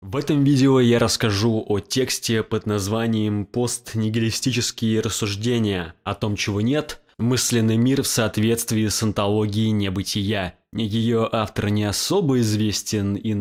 В этом видео я расскажу о тексте под названием «Постнигилистические рассуждения о том, чего нет. Мысленный мир в соответствии с антологией небытия». Ее автор не особо известен и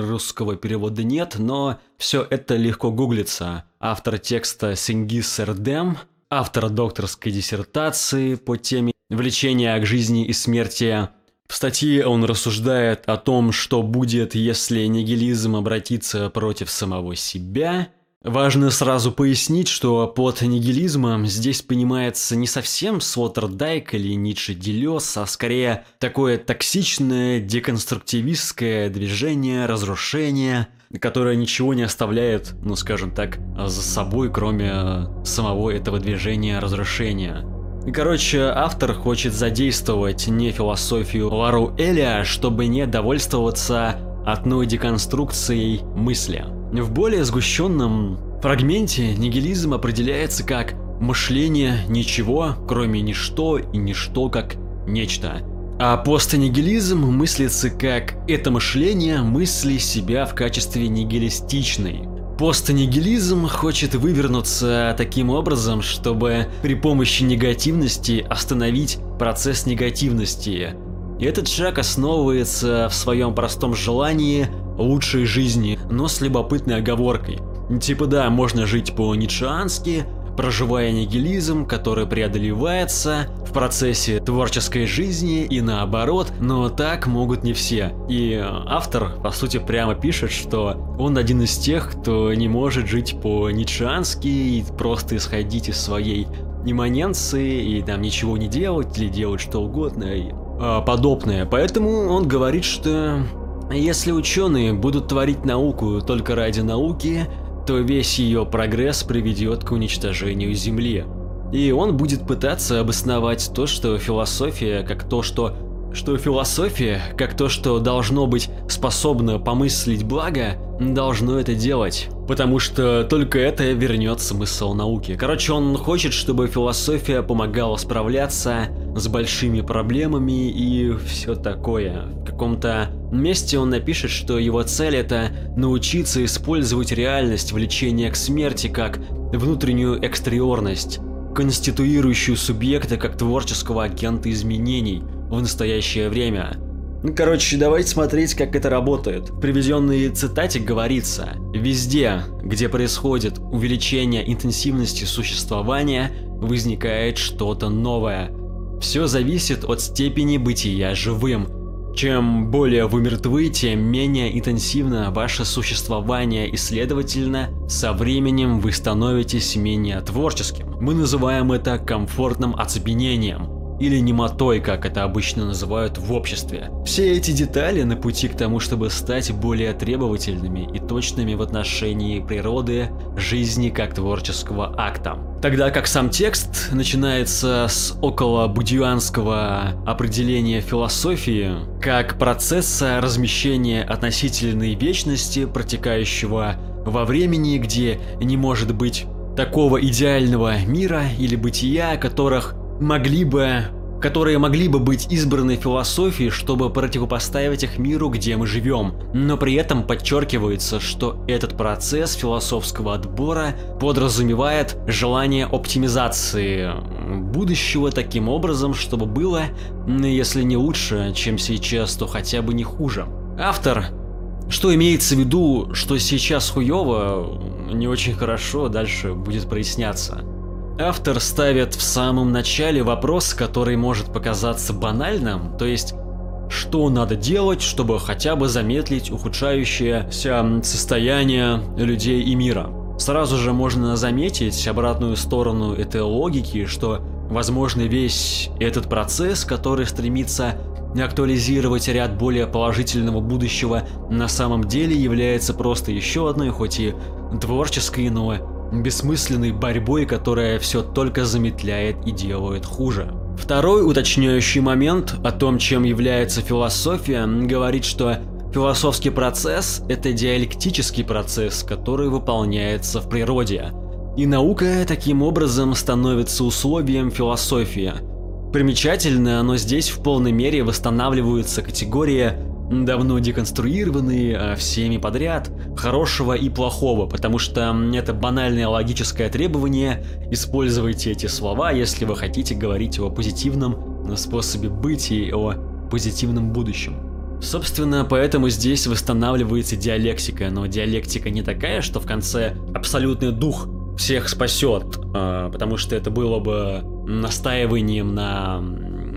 русского перевода нет, но все это легко гуглится. Автор текста Сингис Эрдем, автор докторской диссертации по теме «Влечение к жизни и смерти в статье он рассуждает о том, что будет, если нигилизм обратится против самого себя. Важно сразу пояснить, что под нигилизмом здесь понимается не совсем Слоттердайк или Ницше Делес, а скорее такое токсичное деконструктивистское движение разрушения, которое ничего не оставляет, ну скажем так, за собой, кроме самого этого движения разрушения. Короче, автор хочет задействовать не философию Лару Эля, чтобы не довольствоваться одной деконструкцией мысли. В более сгущенном фрагменте нигилизм определяется как мышление ничего, кроме ничто и ничто как нечто. А постнигилизм мыслится как это мышление мысли себя в качестве нигилистичной, Постнигилизм хочет вывернуться таким образом, чтобы при помощи негативности остановить процесс негативности. И этот шаг основывается в своем простом желании лучшей жизни, но с любопытной оговоркой. Типа да, можно жить по-ницшеански, проживая нигилизм, который преодолевается в процессе творческой жизни и наоборот, но так могут не все. И автор, по сути, прямо пишет, что он один из тех, кто не может жить по-ницшеански и просто исходить из своей имманенции и там ничего не делать или делать что угодно и э, подобное. Поэтому он говорит, что если ученые будут творить науку только ради науки, то весь ее прогресс приведет к уничтожению Земли. И он будет пытаться обосновать то, что философия как то, что что философия, как то, что должно быть способно помыслить благо, должно это делать. Потому что только это вернет смысл науки. Короче, он хочет, чтобы философия помогала справляться с большими проблемами и все такое. В каком-то месте он напишет, что его цель это научиться использовать реальность влечения к смерти как внутреннюю экстериорность, конституирующую субъекта как творческого агента изменений в настоящее время. Короче, давайте смотреть, как это работает. В приведенной цитате говорится, везде, где происходит увеличение интенсивности существования, возникает что-то новое. Все зависит от степени бытия живым, чем более вы мертвы, тем менее интенсивно ваше существование и, следовательно, со временем вы становитесь менее творческим. Мы называем это комфортным оцепенением или немотой, как это обычно называют в обществе. Все эти детали на пути к тому, чтобы стать более требовательными и точными в отношении природы, жизни как творческого акта. Тогда как сам текст начинается с около будюанского определения философии как процесса размещения относительной вечности, протекающего во времени, где не может быть такого идеального мира или бытия, которых могли бы которые могли бы быть избраны философией, чтобы противопоставить их миру, где мы живем. Но при этом подчеркивается, что этот процесс философского отбора подразумевает желание оптимизации будущего таким образом, чтобы было, если не лучше, чем сейчас, то хотя бы не хуже. Автор что имеется в виду, что сейчас хуево, не очень хорошо, дальше будет проясняться. Автор ставит в самом начале вопрос, который может показаться банальным, то есть что надо делать, чтобы хотя бы замедлить ухудшающееся состояние людей и мира. Сразу же можно заметить обратную сторону этой логики, что, возможно, весь этот процесс, который стремится актуализировать ряд более положительного будущего, на самом деле является просто еще одной, хоть и творческой, но бессмысленной борьбой, которая все только замедляет и делает хуже. Второй уточняющий момент о том, чем является философия, говорит, что философский процесс – это диалектический процесс, который выполняется в природе. И наука таким образом становится условием философии. Примечательно, но здесь в полной мере восстанавливаются категории давно деконструированы а, всеми подряд, хорошего и плохого, потому что это банальное логическое требование, используйте эти слова, если вы хотите говорить о позитивном способе быть и о позитивном будущем. Собственно, поэтому здесь восстанавливается диалектика, но диалектика не такая, что в конце абсолютный дух всех спасет, а, потому что это было бы настаиванием на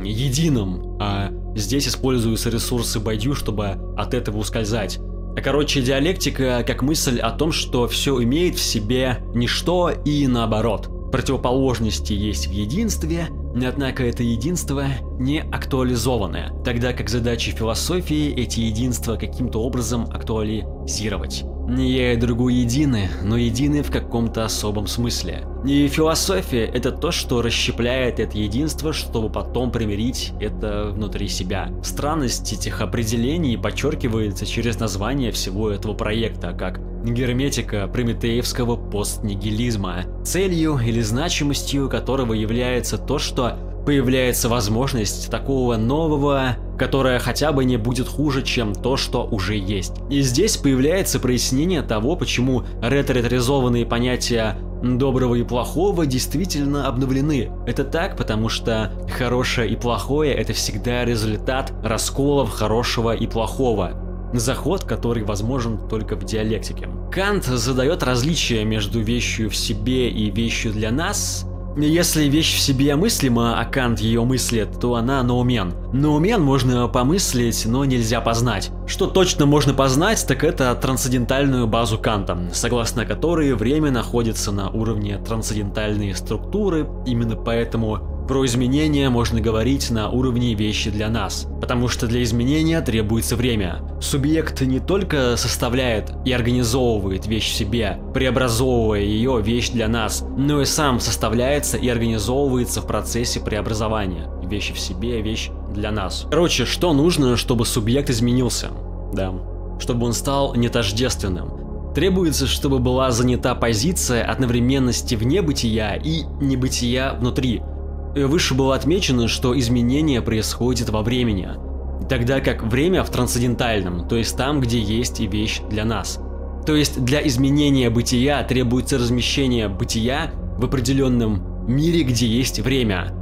едином, а здесь используются ресурсы Байдю, чтобы от этого ускользать. А короче, диалектика как мысль о том, что все имеет в себе ничто и наоборот. Противоположности есть в единстве, Однако это единство не актуализованное, тогда как задачи философии эти единства каким-то образом актуализировать. Не я и другой едины, но едины в каком-то особом смысле. И философия — это то, что расщепляет это единство, чтобы потом примирить это внутри себя. Странность этих определений подчеркивается через название всего этого проекта, как герметика прометеевского постнигилизма, целью или значимостью которого является то, что появляется возможность такого нового, которое хотя бы не будет хуже, чем то, что уже есть. И здесь появляется прояснение того, почему ретро-ретризованные понятия доброго и плохого действительно обновлены. Это так, потому что хорошее и плохое это всегда результат расколов хорошего и плохого. Заход, который возможен только в диалектике. Кант задает различие между вещью в себе и вещью для нас, если вещь в себе мыслима, а Кант ее мыслит, то она ноумен. Ноумен можно помыслить, но нельзя познать. Что точно можно познать, так это трансцендентальную базу Канта, согласно которой время находится на уровне трансцендентальной структуры, именно поэтому про изменения можно говорить на уровне вещи для нас, потому что для изменения требуется время. Субъект не только составляет и организовывает вещь в себе, преобразовывая ее вещь для нас, но и сам составляется и организовывается в процессе преобразования. Вещи в себе, вещь для нас. Короче, что нужно, чтобы субъект изменился? Да, чтобы он стал нетождественным. Требуется, чтобы была занята позиция одновременности вне бытия и небытия внутри, Выше было отмечено, что изменение происходит во времени, тогда как время в трансцендентальном, то есть там, где есть и вещь для нас. То есть для изменения бытия требуется размещение бытия в определенном мире, где есть время.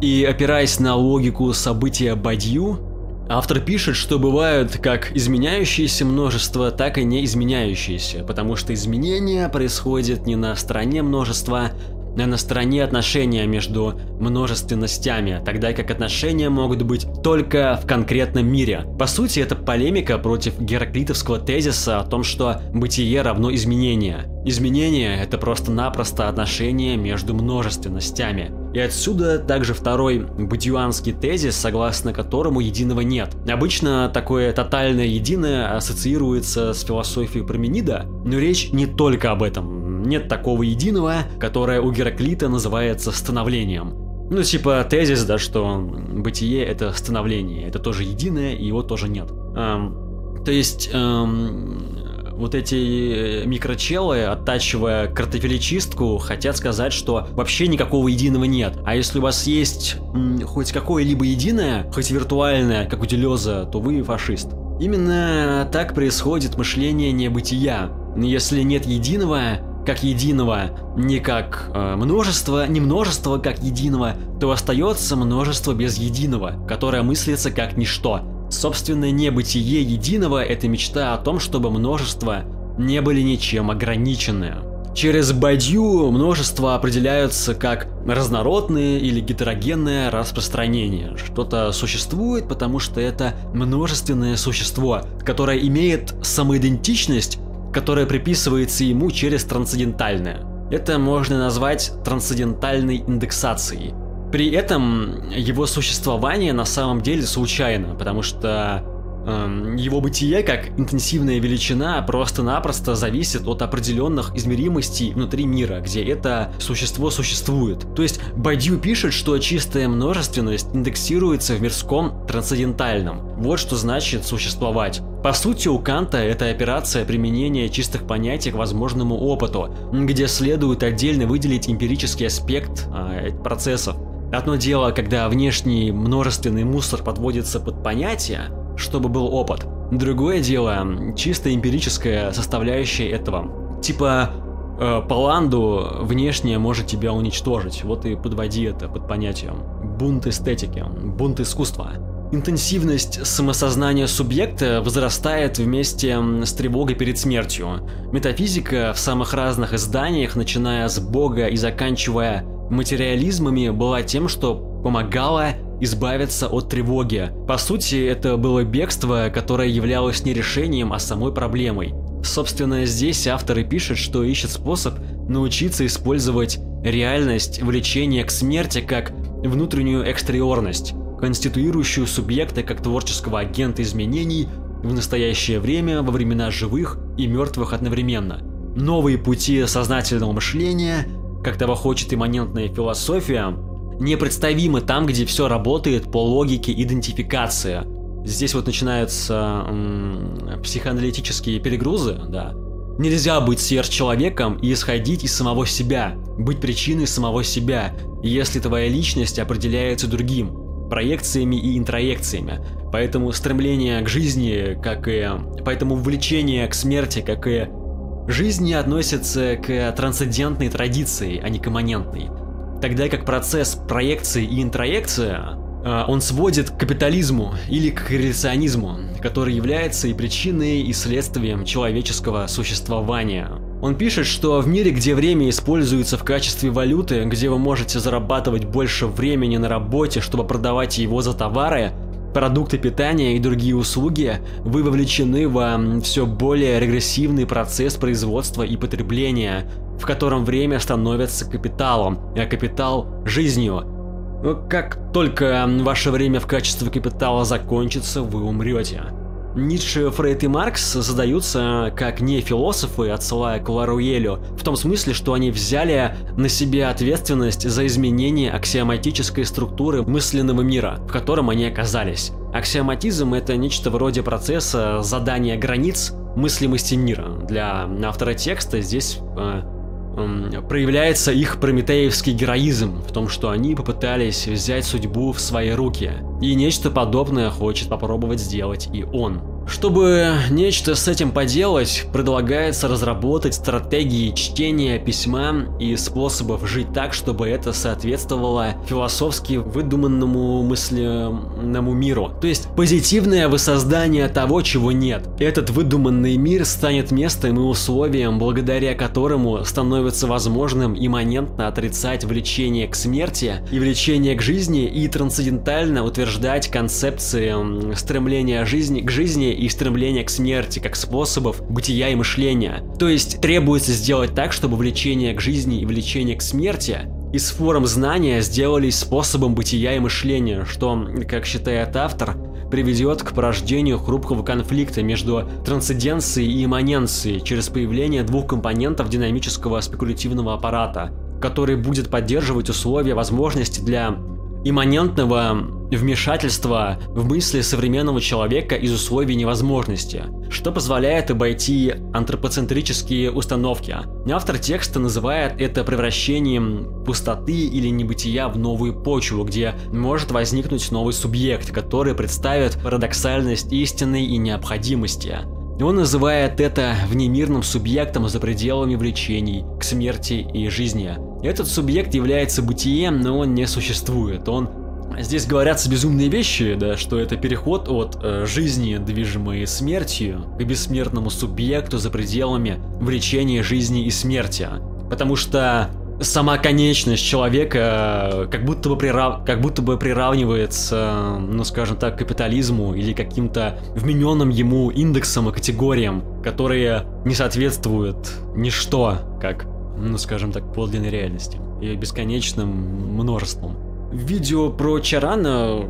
И опираясь на логику события Бадью, автор пишет, что бывают как изменяющиеся множества, так и не изменяющиеся, потому что изменение происходит не на стороне множества, на стороне отношения между множественностями, тогда как отношения могут быть только в конкретном мире. По сути, это полемика против гераклитовского тезиса о том, что бытие равно изменение. Изменение – это просто-напросто отношение между множественностями. И отсюда также второй бадьюанский тезис, согласно которому единого нет. Обычно такое тотальное единое ассоциируется с философией Парменида, но речь не только об этом. Нет такого единого, которое у Гераклита называется становлением. Ну, типа тезис, да, что бытие это становление, это тоже единое, и его тоже нет. Эм, то есть, эм, вот эти э, микрочелы, оттачивая картофелечистку, хотят сказать, что вообще никакого единого нет. А если у вас есть м, хоть какое-либо единое, хоть виртуальное, как у Делеза, то вы фашист. Именно так происходит мышление небытия. Если нет единого, как единого, не как э, множество, не множество как единого, то остается множество без единого, которое мыслится как ничто. Собственное небытие единого – это мечта о том, чтобы множества не были ничем ограничены. Через бадью множества определяются как разнородные или гетерогенное распространение. Что-то существует, потому что это множественное существо, которое имеет самоидентичность, которая приписывается ему через трансцендентальное. Это можно назвать трансцендентальной индексацией. При этом его существование на самом деле случайно, потому что его бытие как интенсивная величина просто-напросто зависит от определенных измеримостей внутри мира, где это существо существует. То есть Бадью пишет, что чистая множественность индексируется в мирском трансцендентальном. Вот что значит существовать. По сути, у Канта это операция применения чистых понятий к возможному опыту, где следует отдельно выделить эмпирический аспект э, процессов. Одно дело, когда внешний множественный мусор подводится под понятие, чтобы был опыт. Другое дело, чисто эмпирическая составляющая этого. Типа, э, Паланду внешне может тебя уничтожить. Вот и подводи это под понятием. Бунт эстетики, бунт искусства. Интенсивность самосознания субъекта возрастает вместе с тревогой перед смертью. Метафизика в самых разных изданиях, начиная с Бога и заканчивая материализмами, была тем, что помогала избавиться от тревоги. По сути, это было бегство, которое являлось не решением, а самой проблемой. Собственно, здесь авторы пишут, что ищет способ научиться использовать реальность влечения к смерти как внутреннюю экстериорность конституирующую субъекта как творческого агента изменений в настоящее время, во времена живых и мертвых одновременно. Новые пути сознательного мышления, как того хочет имманентная философия, непредставимы там, где все работает по логике идентификации. Здесь вот начинаются м- психоаналитические перегрузы, да. Нельзя быть сверхчеловеком и исходить из самого себя, быть причиной самого себя, если твоя личность определяется другим, проекциями и интроекциями. Поэтому стремление к жизни, как и... Поэтому влечение к смерти, как и жизни относится к трансцендентной традиции, а не к имманентной. Тогда как процесс проекции и интроекции а, он сводит к капитализму или к корреляционизму, который является и причиной, и следствием человеческого существования. Он пишет, что в мире, где время используется в качестве валюты, где вы можете зарабатывать больше времени на работе, чтобы продавать его за товары, продукты питания и другие услуги, вы вовлечены в все более регрессивный процесс производства и потребления, в котором время становится капиталом, а капитал – жизнью. Как только ваше время в качестве капитала закончится, вы умрете. Ницше, Фрейд и Маркс задаются как не философы, отсылая к Ларуэлю, в том смысле, что они взяли на себя ответственность за изменение аксиоматической структуры мысленного мира, в котором они оказались. Аксиоматизм — это нечто вроде процесса задания границ мыслимости мира. Для автора текста здесь э, проявляется их прометеевский героизм в том, что они попытались взять судьбу в свои руки. И нечто подобное хочет попробовать сделать и он. Чтобы нечто с этим поделать, предлагается разработать стратегии чтения письма и способов жить так, чтобы это соответствовало философски выдуманному мысленному миру. То есть позитивное воссоздание того, чего нет. Этот выдуманный мир станет местом и условием, благодаря которому становится возможным имманентно отрицать влечение к смерти и влечение к жизни и трансцендентально утверждать концепции стремления жизни к жизни и стремление к смерти как способов бытия и мышления. То есть требуется сделать так, чтобы влечение к жизни и влечение к смерти из форм знания сделались способом бытия и мышления, что, как считает автор, приведет к порождению хрупкого конфликта между трансценденцией и имманенцией через появление двух компонентов динамического спекулятивного аппарата, который будет поддерживать условия возможности для имманентного вмешательства в мысли современного человека из условий невозможности, что позволяет обойти антропоцентрические установки. Автор текста называет это превращением пустоты или небытия в новую почву, где может возникнуть новый субъект, который представит парадоксальность истины и необходимости. Он называет это внемирным субъектом за пределами влечений к смерти и жизни. Этот субъект является бытием, но он не существует. Он Здесь говорятся безумные вещи, да, что это переход от э, жизни, движимой смертью, к бессмертному субъекту за пределами влечения жизни и смерти. Потому что сама конечность человека как будто бы, прирав... как будто бы приравнивается, ну скажем так, капитализму или каким-то вмененным ему индексам и категориям, которые не соответствуют ничто, как, ну скажем так, подлинной реальности и бесконечным множеством. В видео про Чарана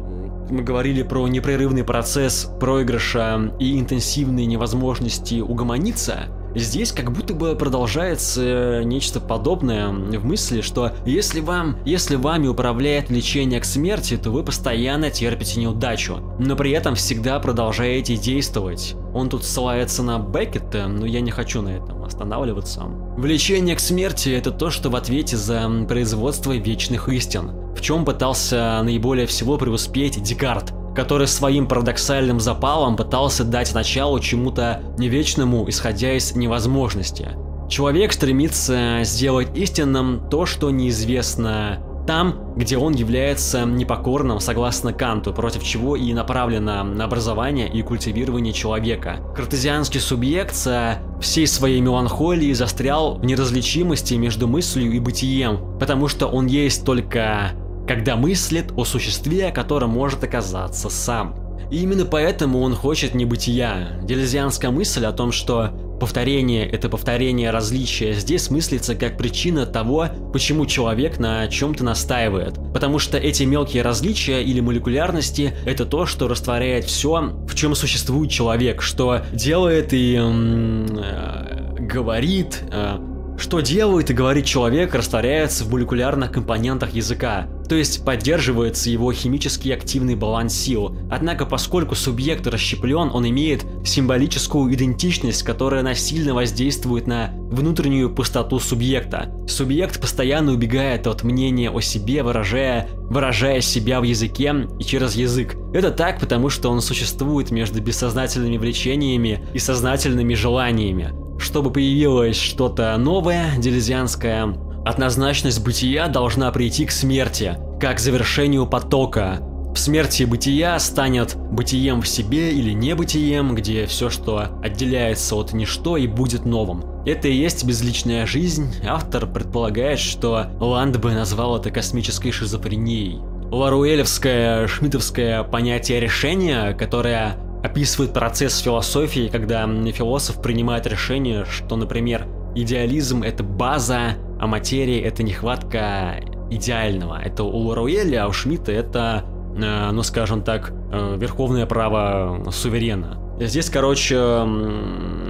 мы говорили про непрерывный процесс проигрыша и интенсивные невозможности угомониться, Здесь как будто бы продолжается нечто подобное в мысли, что если вам, если вами управляет влечение к смерти, то вы постоянно терпите неудачу, но при этом всегда продолжаете действовать. Он тут ссылается на Беккета, но я не хочу на этом останавливаться. Влечение к смерти – это то, что в ответе за производство вечных истин, в чем пытался наиболее всего преуспеть Декарт – который своим парадоксальным запалом пытался дать начало чему-то невечному, исходя из невозможности. Человек стремится сделать истинным то, что неизвестно там, где он является непокорным, согласно Канту, против чего и направлено на образование и культивирование человека. Картезианский субъект со всей своей меланхолией застрял в неразличимости между мыслью и бытием, потому что он есть только когда мыслит о существе, которое может оказаться сам. И именно поэтому он хочет небытия. Делезианская мысль о том, что повторение – это повторение различия, здесь мыслится как причина того, почему человек на чем-то настаивает. Потому что эти мелкие различия или молекулярности – это то, что растворяет все, в чем существует человек, что делает и э, говорит, э, что делает и говорит человек, растворяется в молекулярных компонентах языка, то есть поддерживается его химически активный баланс сил. Однако, поскольку субъект расщеплен, он имеет символическую идентичность, которая насильно воздействует на внутреннюю пустоту субъекта. Субъект постоянно убегает от мнения о себе, выражая, выражая себя в языке и через язык. Это так, потому что он существует между бессознательными влечениями и сознательными желаниями чтобы появилось что-то новое, делезианское, однозначность бытия должна прийти к смерти, как завершению потока. В смерти бытия станет бытием в себе или небытием, где все, что отделяется от ничто и будет новым. Это и есть безличная жизнь. Автор предполагает, что Ланд бы назвал это космической шизофренией. Ларуэлевское, шмидтовское понятие решения, которое описывает процесс философии, когда философ принимает решение, что, например, идеализм — это база, а материя — это нехватка идеального. Это у Лоруэля, а у Шмидта это, э, ну скажем так, э, верховное право суверена. Здесь, короче,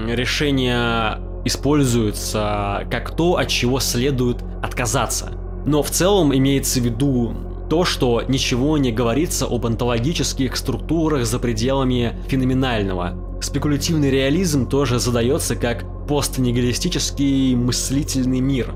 решение используется как то, от чего следует отказаться. Но в целом имеется в виду то, что ничего не говорится об онтологических структурах за пределами феноменального. Спекулятивный реализм тоже задается как постнигилистический мыслительный мир,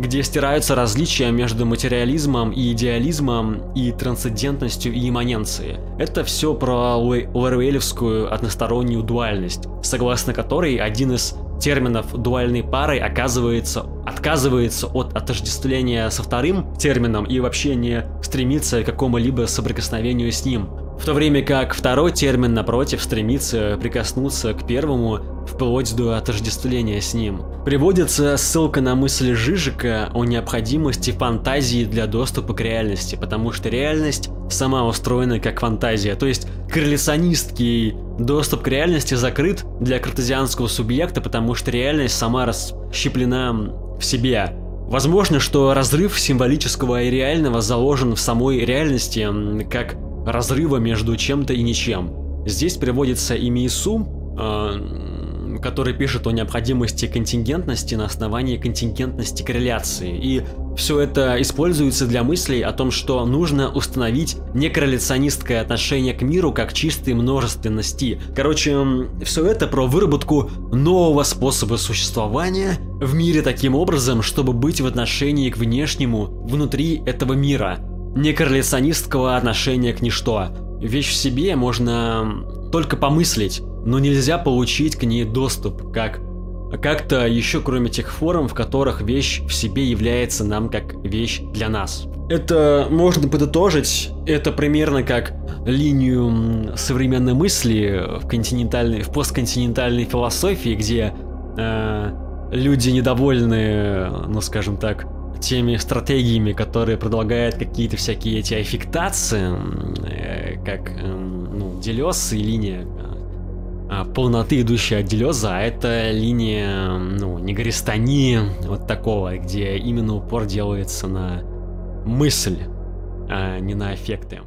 где стираются различия между материализмом и идеализмом и трансцендентностью и имманенцией. Это все про ларуэлевскую одностороннюю дуальность, согласно которой один из терминов дуальной пары оказывается, отказывается от отождествления со вторым термином и вообще не стремится к какому-либо соприкосновению с ним. В то время как второй термин, напротив, стремится прикоснуться к первому вплоть до отождествления с ним. Приводится ссылка на мысль Жижика о необходимости фантазии для доступа к реальности, потому что реальность сама устроена как фантазия, то есть корреляционистский доступ к реальности закрыт для картезианского субъекта, потому что реальность сама расщеплена в себе. Возможно, что разрыв символического и реального заложен в самой реальности, как разрыва между чем-то и ничем. Здесь приводится и Миису, э, который пишет о необходимости контингентности на основании контингентности корреляции. И все это используется для мыслей о том, что нужно установить некорреляционистское отношение к миру как чистой множественности. Короче, все это про выработку нового способа существования в мире таким образом, чтобы быть в отношении к внешнему внутри этого мира некорреляционистского отношения к ничто. Вещь в себе можно только помыслить, но нельзя получить к ней доступ, как как-то еще кроме тех форм, в которых вещь в себе является нам как вещь для нас. Это можно подытожить, это примерно как линию современной мысли в континентальной, в постконтинентальной философии, где э, люди недовольны, ну скажем так, теми стратегиями, которые предлагают какие-то всякие эти аффектации, э, как э, Делес и линия э, полноты, идущая от Делеза, а это линия ну, негористонии, вот такого, где именно упор делается на мысль, а не на эффекты.